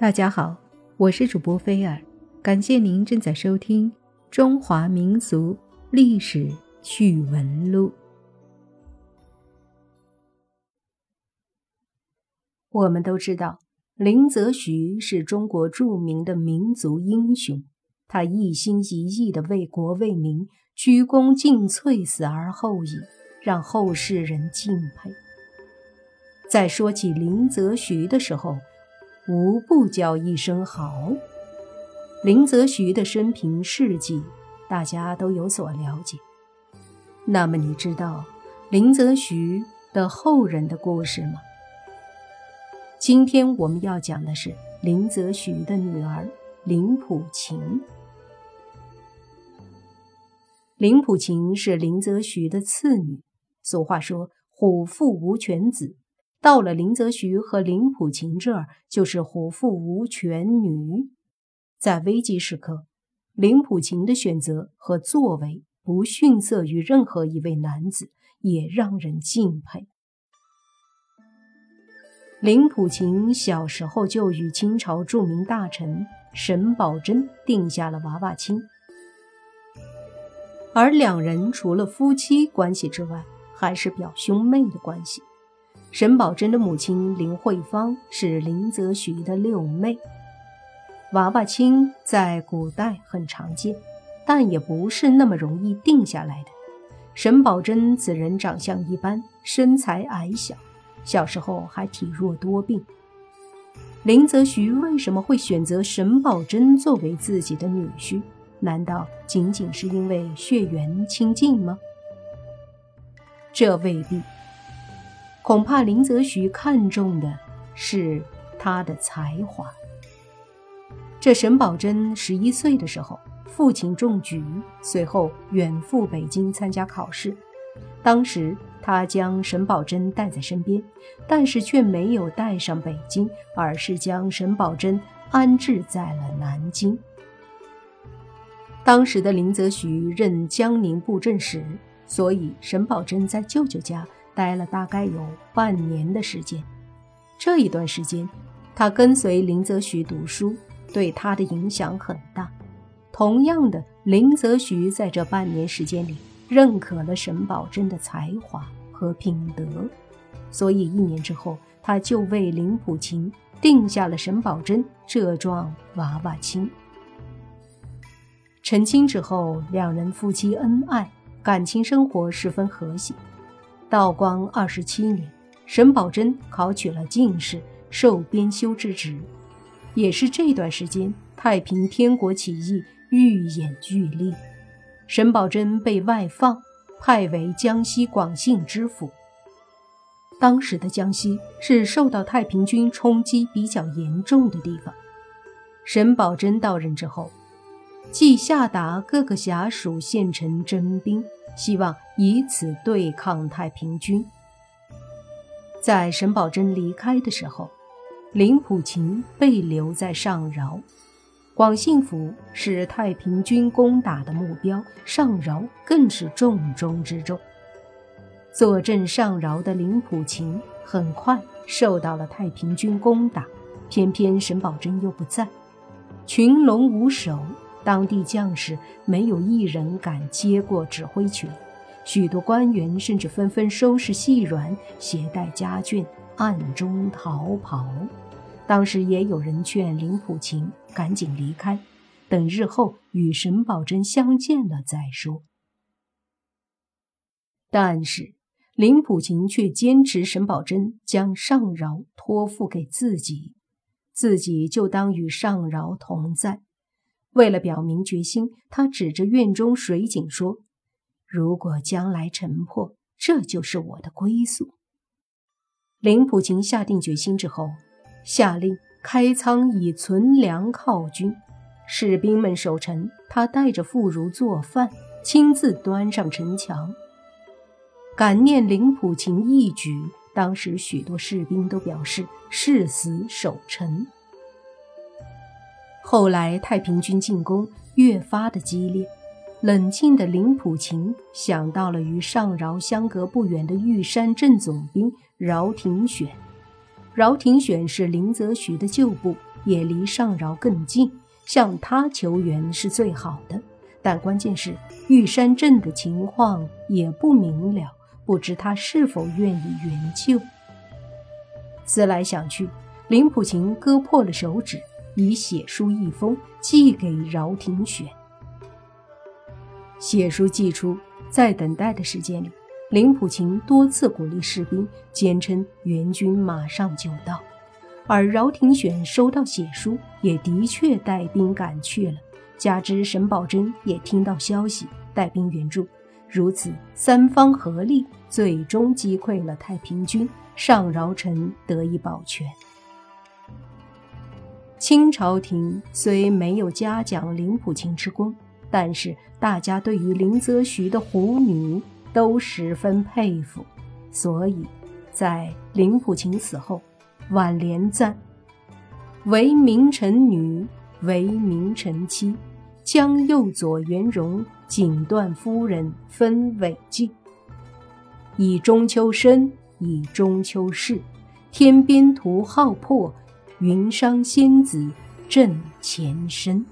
大家好，我是主播菲尔，感谢您正在收听《中华民族历史趣闻录》。我们都知道，林则徐是中国著名的民族英雄，他一心一意的为国为民，鞠躬尽瘁，死而后已，让后世人敬佩。在说起林则徐的时候，无不叫一声好。林则徐的生平事迹，大家都有所了解。那么，你知道林则徐的后人的故事吗？今天我们要讲的是林则徐的女儿林普琴。林普琴是林则徐的次女。俗话说“虎父无犬子”。到了林则徐和林普琴这儿，就是虎父无犬女。在危机时刻，林普琴的选择和作为不逊色于任何一位男子，也让人敬佩。林普琴小时候就与清朝著名大臣沈葆桢定下了娃娃亲，而两人除了夫妻关系之外，还是表兄妹的关系。沈葆桢的母亲林慧芳是林则徐的六妹，娃娃亲在古代很常见，但也不是那么容易定下来的。沈葆桢此人长相一般，身材矮小，小时候还体弱多病。林则徐为什么会选择沈葆桢作为自己的女婿？难道仅仅是因为血缘亲近吗？这未必。恐怕林则徐看重的是他的才华。这沈葆桢十一岁的时候，父亲中举，随后远赴北京参加考试。当时他将沈葆桢带在身边，但是却没有带上北京，而是将沈葆桢安置在了南京。当时的林则徐任江宁布政使，所以沈葆桢在舅舅家。待了大概有半年的时间，这一段时间，他跟随林则徐读书，对他的影响很大。同样的，林则徐在这半年时间里，认可了沈葆桢的才华和品德，所以一年之后，他就为林普琴定下了沈葆桢这桩娃娃亲。成亲之后，两人夫妻恩爱，感情生活十分和谐。道光二十七年，沈葆桢考取了进士，受编修之职。也是这段时间，太平天国起义愈演愈烈，沈葆桢被外放，派为江西广信知府。当时的江西是受到太平军冲击比较严重的地方。沈葆桢到任之后，即下达各个辖属县城征兵。希望以此对抗太平军。在沈葆桢离开的时候，林普勤被留在上饶。广信府是太平军攻打的目标，上饶更是重中之重。坐镇上饶的林普勤很快受到了太平军攻打，偏偏沈葆桢又不在，群龙无首。当地将士没有一人敢接过指挥权，许多官员甚至纷纷收拾细软，携带家眷，暗中逃跑。当时也有人劝林普勤赶紧离开，等日后与沈葆桢相见了再说。但是林普勤却坚持沈葆桢将上饶托付给自己，自己就当与上饶同在。为了表明决心，他指着院中水井说：“如果将来城破，这就是我的归宿。”林普勤下定决心之后，下令开仓以存粮犒军，士兵们守城，他带着妇孺做饭，亲自端上城墙。感念林普勤义举，当时许多士兵都表示誓死守城。后来太平军进攻越发的激烈，冷静的林普琴想到了与上饶相隔不远的玉山镇总兵饶廷选。饶廷选是林则徐的旧部，也离上饶更近，向他求援是最好的。但关键是玉山镇的情况也不明了，不知他是否愿意援救。思来想去，林普琴割破了手指，以写书一封，寄给饶廷选。写书寄出，在等待的时间里，林普勤多次鼓励士兵，坚称援军马上就到。而饶廷选收到写书，也的确带兵赶去了。加之沈葆桢也听到消息，带兵援助，如此三方合力，最终击溃了太平军，上饶城得以保全。清朝廷虽没有嘉奖林普勤之功，但是大家对于林则徐的虎女都十分佩服，所以，在林普勤死后，挽联赞：“为名臣女，为名臣妻。”将右左元荣、锦缎夫人分尾记，以中秋生，以中秋逝。天边图浩破，云商仙子震前身。